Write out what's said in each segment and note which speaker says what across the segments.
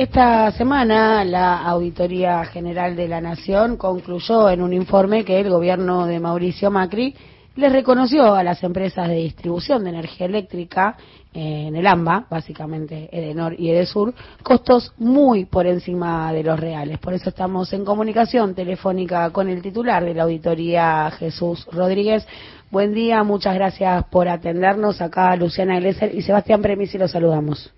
Speaker 1: Esta semana la Auditoría General de la Nación concluyó en un informe que el gobierno de Mauricio Macri le reconoció a las empresas de distribución de energía eléctrica eh, en el AMBA, básicamente Edenor y Edesur, costos muy por encima de los reales. Por eso estamos en comunicación telefónica con el titular de la auditoría, Jesús Rodríguez. Buen día, muchas gracias por atendernos. Acá Luciana Glesser y Sebastián Premisi los saludamos.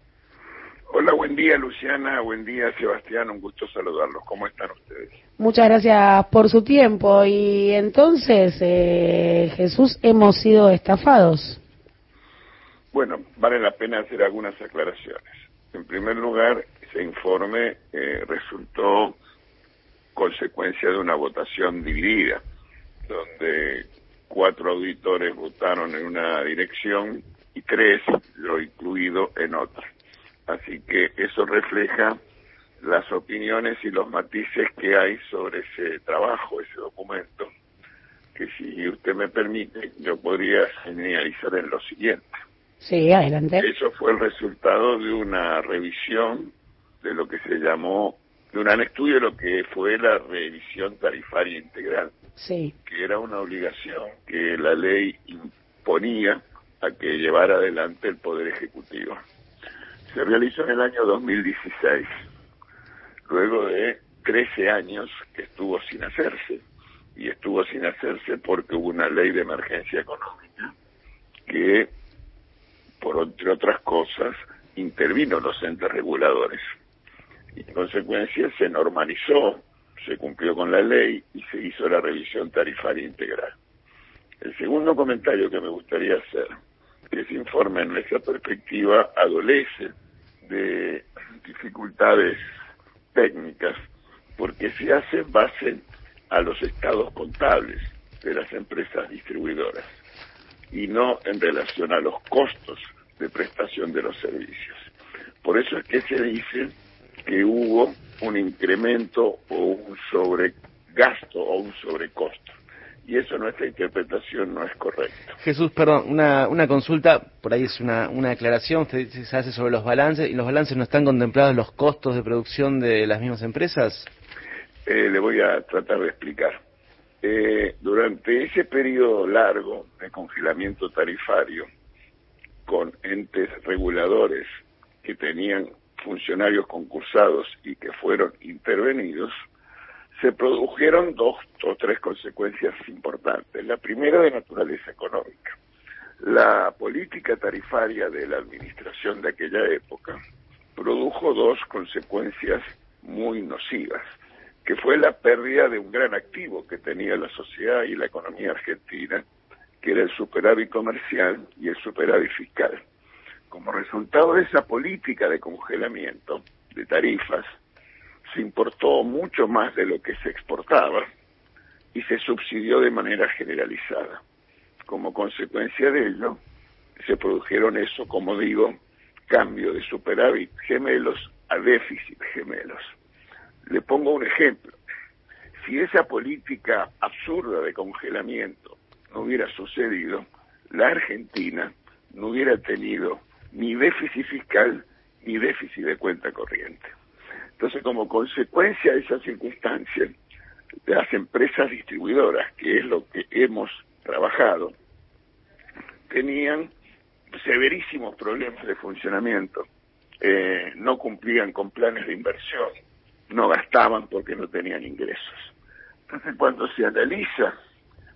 Speaker 2: Hola, buen día Luciana, buen día Sebastián, un gusto saludarlos. ¿Cómo están ustedes?
Speaker 1: Muchas gracias por su tiempo. Y entonces, eh, Jesús, hemos sido estafados.
Speaker 2: Bueno, vale la pena hacer algunas aclaraciones. En primer lugar, ese informe eh, resultó consecuencia de una votación dividida, donde cuatro auditores votaron en una dirección y tres, lo incluido, en otra. Así que eso refleja las opiniones y los matices que hay sobre ese trabajo, ese documento, que si usted me permite, yo podría señalizar en lo siguiente.
Speaker 1: Sí, adelante.
Speaker 2: Eso fue el resultado de una revisión de lo que se llamó, de un estudio de lo que fue la revisión tarifaria integral.
Speaker 1: Sí.
Speaker 2: Que era una obligación que la ley imponía a que llevara adelante el Poder Ejecutivo se realizó en el año 2016, luego de 13 años que estuvo sin hacerse, y estuvo sin hacerse porque hubo una ley de emergencia económica que, por entre otras cosas, intervino los entes reguladores. Y en consecuencia se normalizó, se cumplió con la ley y se hizo la revisión tarifaria integral. El segundo comentario que me gustaría hacer ese informe en esa perspectiva adolece de dificultades técnicas porque se hace en base a los estados contables de las empresas distribuidoras y no en relación a los costos de prestación de los servicios. Por eso es que se dice que hubo un incremento o un sobregasto o un sobrecosto y eso nuestra interpretación no es correcta.
Speaker 3: Jesús, perdón, una, una consulta, por ahí es una, una aclaración, usted se hace sobre los balances, ¿y los balances no están contemplados los costos de producción de las mismas empresas?
Speaker 2: Eh, le voy a tratar de explicar. Eh, durante ese periodo largo de congelamiento tarifario, con entes reguladores que tenían funcionarios concursados y que fueron intervenidos, se produjeron dos o tres consecuencias importantes. La primera de naturaleza económica. La política tarifaria de la administración de aquella época produjo dos consecuencias muy nocivas, que fue la pérdida de un gran activo que tenía la sociedad y la economía argentina, que era el superávit comercial y el superávit fiscal. Como resultado de esa política de congelamiento de tarifas, se importó mucho más de lo que se exportaba y se subsidió de manera generalizada. Como consecuencia de ello, se produjeron eso, como digo, cambio de superávit gemelos a déficit gemelos. Le pongo un ejemplo. Si esa política absurda de congelamiento no hubiera sucedido, la Argentina no hubiera tenido ni déficit fiscal ni déficit de cuenta corriente. Entonces, como consecuencia de esa circunstancia, las empresas distribuidoras, que es lo que hemos trabajado, tenían severísimos problemas de funcionamiento, eh, no cumplían con planes de inversión, no gastaban porque no tenían ingresos. Entonces, cuando se analiza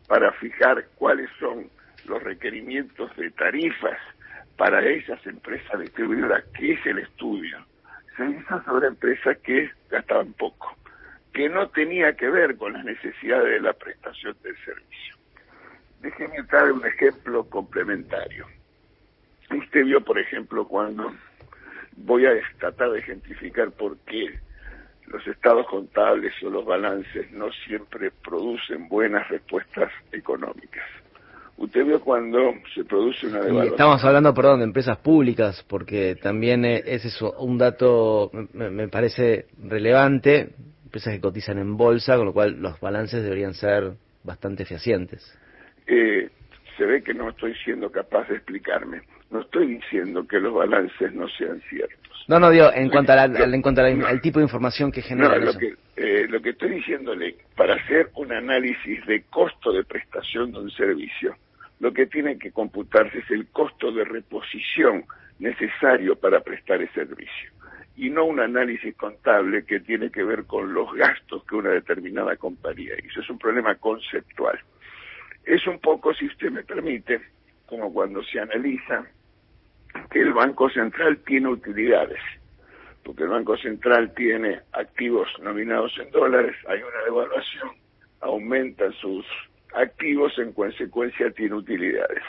Speaker 2: para fijar cuáles son los requerimientos de tarifas para esas empresas distribuidoras, que es el estudio se hizo sobre empresas que gastaban poco, que no tenía que ver con las necesidades de la prestación del servicio. Déjeme dar un ejemplo complementario. Usted vio, por ejemplo, cuando voy a tratar de ejemplificar por qué los estados contables o los balances no siempre producen buenas respuestas económicas. Usted vio cuando se produce una devaluación.
Speaker 3: Estamos hablando, perdón, de empresas públicas, porque también es eso, un dato, me, parece relevante, empresas que cotizan en bolsa, con lo cual los balances deberían ser bastante fehacientes.
Speaker 2: Eh, se ve que no estoy siendo capaz de explicarme. No estoy diciendo que los balances no sean ciertos.
Speaker 3: No, no, digo, en cuanto, a en cuanto al tipo de información que genera.
Speaker 2: lo, Que, eh, lo que estoy diciéndole, para hacer un análisis de costo de prestación de un servicio, lo que tiene que computarse es el costo de reposición necesario para prestar ese servicio y no un análisis contable que tiene que ver con los gastos que una determinada compañía hizo. Es un problema conceptual. Es un poco, si usted me permite, como cuando se analiza que el Banco Central tiene utilidades, porque el Banco Central tiene activos nominados en dólares, hay una devaluación, aumenta sus activos, en consecuencia tiene utilidades.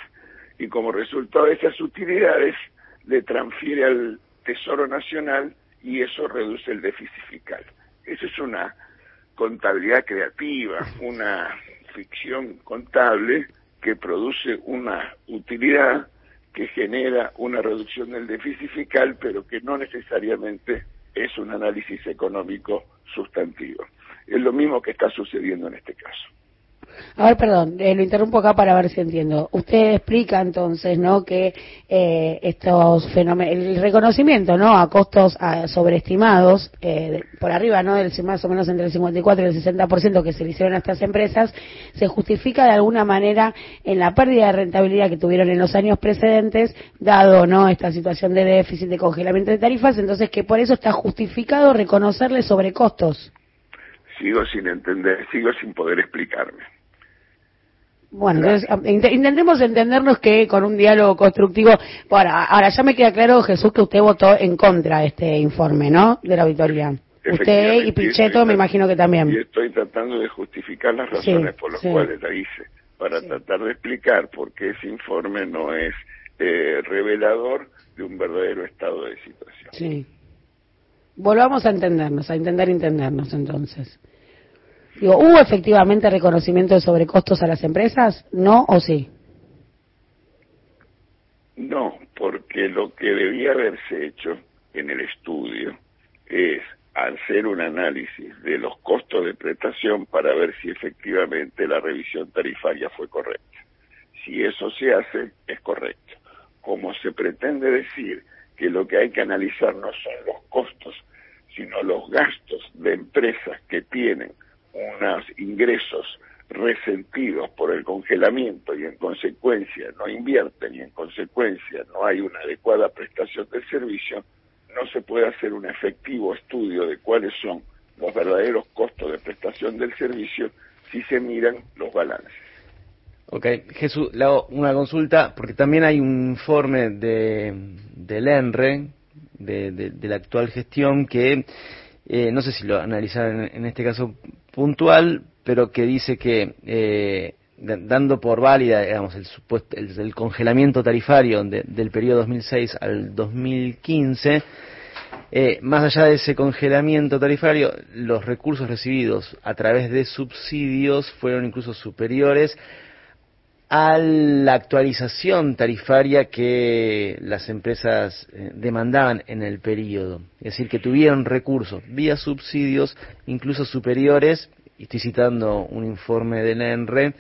Speaker 2: Y como resultado de esas utilidades, le transfiere al Tesoro Nacional y eso reduce el déficit fiscal. Eso es una contabilidad creativa, una ficción contable que produce una utilidad que genera una reducción del déficit fiscal, pero que no necesariamente es un análisis económico sustantivo. Es lo mismo que está sucediendo en este caso.
Speaker 1: A ver, perdón, eh, lo interrumpo acá para ver si entiendo. Usted explica entonces, ¿no? Que eh, estos fenómenos, el reconocimiento, ¿no? A costos sobreestimados, eh, por arriba, ¿no? Del más o menos entre el 54 y el 60% que se le hicieron a estas empresas, se justifica de alguna manera en la pérdida de rentabilidad que tuvieron en los años precedentes, dado, ¿no? Esta situación de déficit, de congelamiento de tarifas, entonces que por eso está justificado reconocerle sobrecostos.
Speaker 2: Sigo sin entender, sigo sin poder explicarme.
Speaker 1: Bueno, entonces intentemos entendernos que con un diálogo constructivo. Bueno, ahora ya me queda claro, Jesús, que usted votó en contra de este informe, ¿no? De la auditoría. Usted y Pichetto, me imagino que también.
Speaker 2: Y estoy tratando de justificar las razones por las cuales la hice, para tratar de explicar por qué ese informe no es eh, revelador de un verdadero estado de situación.
Speaker 1: Sí. Volvamos a entendernos, a intentar entendernos entonces. Digo, ¿hubo efectivamente reconocimiento de sobrecostos a las empresas? ¿No o sí?
Speaker 2: No, porque lo que debía haberse hecho en el estudio es hacer un análisis de los costos de prestación para ver si efectivamente la revisión tarifaria fue correcta. Si eso se hace, es correcto. Como se pretende decir que lo que hay que analizar no son los costos, sino los gastos de empresas que tienen unos ingresos resentidos por el congelamiento y en consecuencia no invierten y en consecuencia no hay una adecuada prestación del servicio, no se puede hacer un efectivo estudio de cuáles son los verdaderos costos de prestación del servicio si se miran los balances.
Speaker 3: Ok, Jesús, una consulta, porque también hay un informe de, del ENRE, de, de, la actual gestión, que eh, no sé si lo analizaron en este caso puntual, pero que dice que eh, dando por válida, digamos, el, supuesto, el, congelamiento tarifario del periodo 2006 al 2015, eh, más allá de ese congelamiento tarifario, los recursos recibidos a través de subsidios fueron incluso superiores a la actualización tarifaria que las empresas eh, demandaban en el periodo. Es decir, que tuvieron recursos vía subsidios incluso superiores, y estoy citando un informe del ENRE,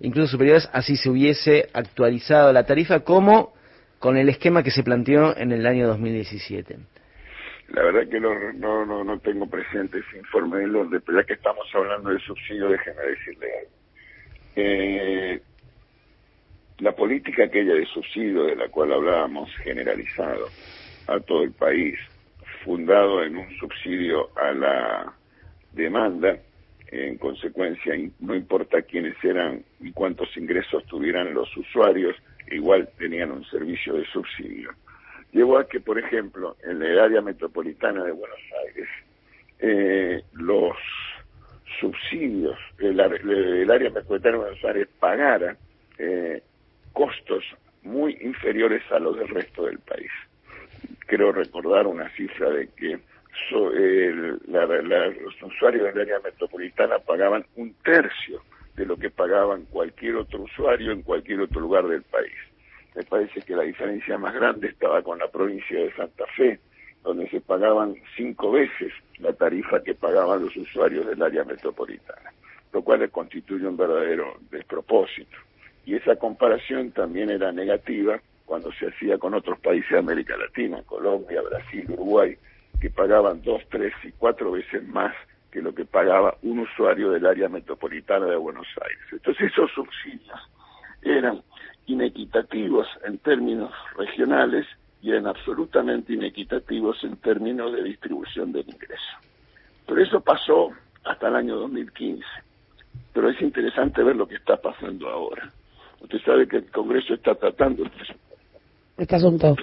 Speaker 3: incluso superiores así se hubiese actualizado la tarifa como con el esquema que se planteó en el año 2017.
Speaker 2: La verdad que no, no, no, tengo presente ese informe del orden, pero ya que estamos hablando de subsidio, déjenme decirle algo. Eh, la política aquella de subsidio de la cual hablábamos, generalizado a todo el país, fundado en un subsidio a la demanda, en consecuencia no importa quiénes eran y cuántos ingresos tuvieran los usuarios, igual tenían un servicio de subsidio. Llevó a que, por ejemplo, en el área metropolitana de Buenos Aires, eh, los subsidios, el, área metropolitana de Buenos Aires pagara eh, costos muy inferiores a los del resto del país. Quiero recordar una cifra de que los usuarios del área metropolitana pagaban un tercio de lo que pagaban cualquier otro usuario en cualquier otro lugar del país. Me parece que la diferencia más grande estaba con la provincia de Santa Fe, donde se pagaban cinco veces la tarifa que pagaban los usuarios del área metropolitana, lo cual constituye un verdadero despropósito y esa comparación también era negativa cuando se hacía con otros países de América Latina, Colombia, Brasil, Uruguay, que pagaban dos, tres y cuatro veces más que lo que pagaba un usuario del área metropolitana de Buenos Aires. Entonces esos subsidios eran inequitativos en términos regionales y eran absolutamente inequitativos en términos de distribución del ingreso. Pero eso pasó hasta el año 2015. Pero es interesante ver lo que está pasando ahora. Usted sabe que el Congreso está tratando
Speaker 1: este asunto.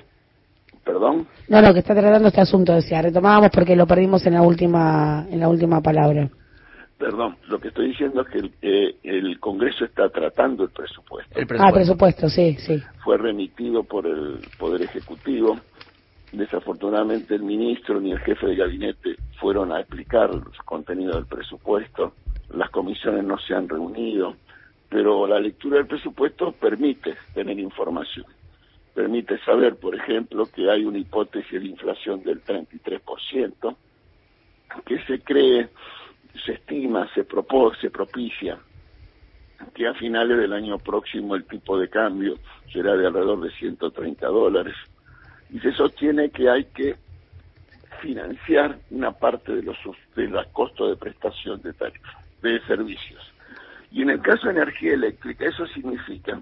Speaker 2: ¿Perdón?
Speaker 1: No, no, que está tratando este asunto, decía. Retomábamos porque lo perdimos en la última, en la última palabra.
Speaker 2: Perdón, lo que estoy diciendo es que el, eh, el Congreso está tratando el presupuesto.
Speaker 1: el presupuesto. Ah, presupuesto, sí, sí.
Speaker 2: Fue remitido por el Poder Ejecutivo. Desafortunadamente el ministro ni el jefe de gabinete fueron a explicar los contenidos del presupuesto. Las comisiones no se han reunido, pero la lectura del presupuesto permite tener información permite saber, por ejemplo, que hay una hipótesis de inflación del 33%, que se cree, se estima, se propone, se propicia que a finales del año próximo el tipo de cambio será de alrededor de 130 dólares y se sostiene que hay que financiar una parte de los de los costos de prestación de tarifas, de servicios. Y en el caso de energía eléctrica, eso significa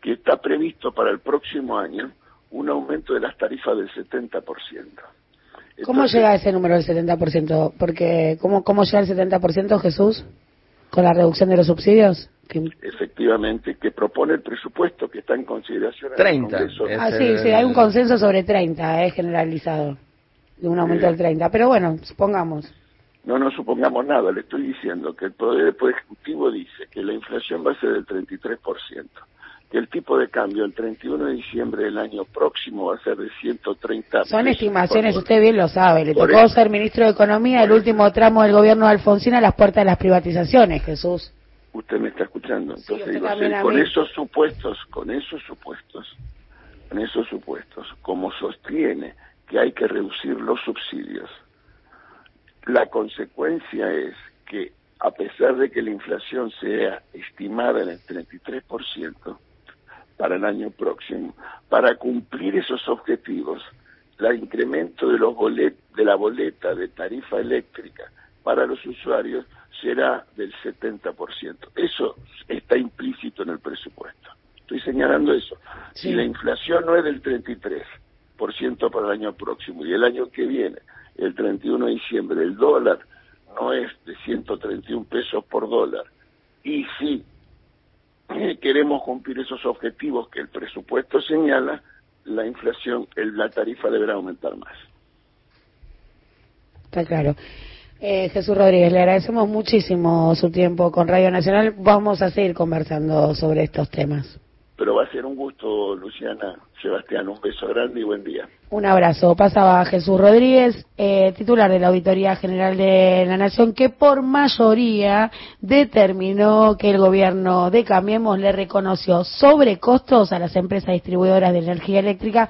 Speaker 2: que está previsto para el próximo año un aumento de las tarifas del 70%.
Speaker 1: ¿Cómo llega a ese número del 70%? Porque, ¿cómo, ¿Cómo llega al 70%, Jesús? ¿Con la reducción de los subsidios?
Speaker 2: Efectivamente, que propone el presupuesto que está en consideración.
Speaker 3: 30.
Speaker 1: ah, sí, sí, hay un consenso sobre 30, eh, generalizado, de un aumento del 30. Pero bueno, supongamos.
Speaker 2: No, no supongamos nada, le estoy diciendo que el Poder Ejecutivo dice que la inflación va a ser del 33% el tipo de cambio el 31 de diciembre del año próximo va a ser de 130
Speaker 1: Son estimaciones, usted bien lo sabe. Le tocó ser ministro de Economía el último tramo del gobierno de Alfonsín a las puertas de las privatizaciones, Jesús.
Speaker 2: Usted me está escuchando. Entonces, con esos supuestos, con esos supuestos, con esos supuestos, como sostiene que hay que reducir los subsidios, la consecuencia es que a pesar de que la inflación sea estimada en el 33%, para el año próximo. Para cumplir esos objetivos, el incremento de, los bolet, de la boleta de tarifa eléctrica para los usuarios será del 70%. Eso está implícito en el presupuesto. Estoy señalando eso. Si la inflación no es del 33% para el año próximo y el año que viene, el 31 de diciembre, el dólar no es de 131 pesos por dólar, y si queremos cumplir esos objetivos que el presupuesto señala, la inflación, la tarifa deberá aumentar más.
Speaker 1: Está claro. Eh, Jesús Rodríguez, le agradecemos muchísimo su tiempo con Radio Nacional. Vamos a seguir conversando sobre estos temas.
Speaker 2: Pero va a ser un gusto, Luciana, Sebastián, un beso grande y buen día.
Speaker 1: Un abrazo. Pasaba Jesús Rodríguez, eh, titular de la Auditoría General de la Nación, que por mayoría determinó que el gobierno de Cambiemos le reconoció sobrecostos a las empresas distribuidoras de energía eléctrica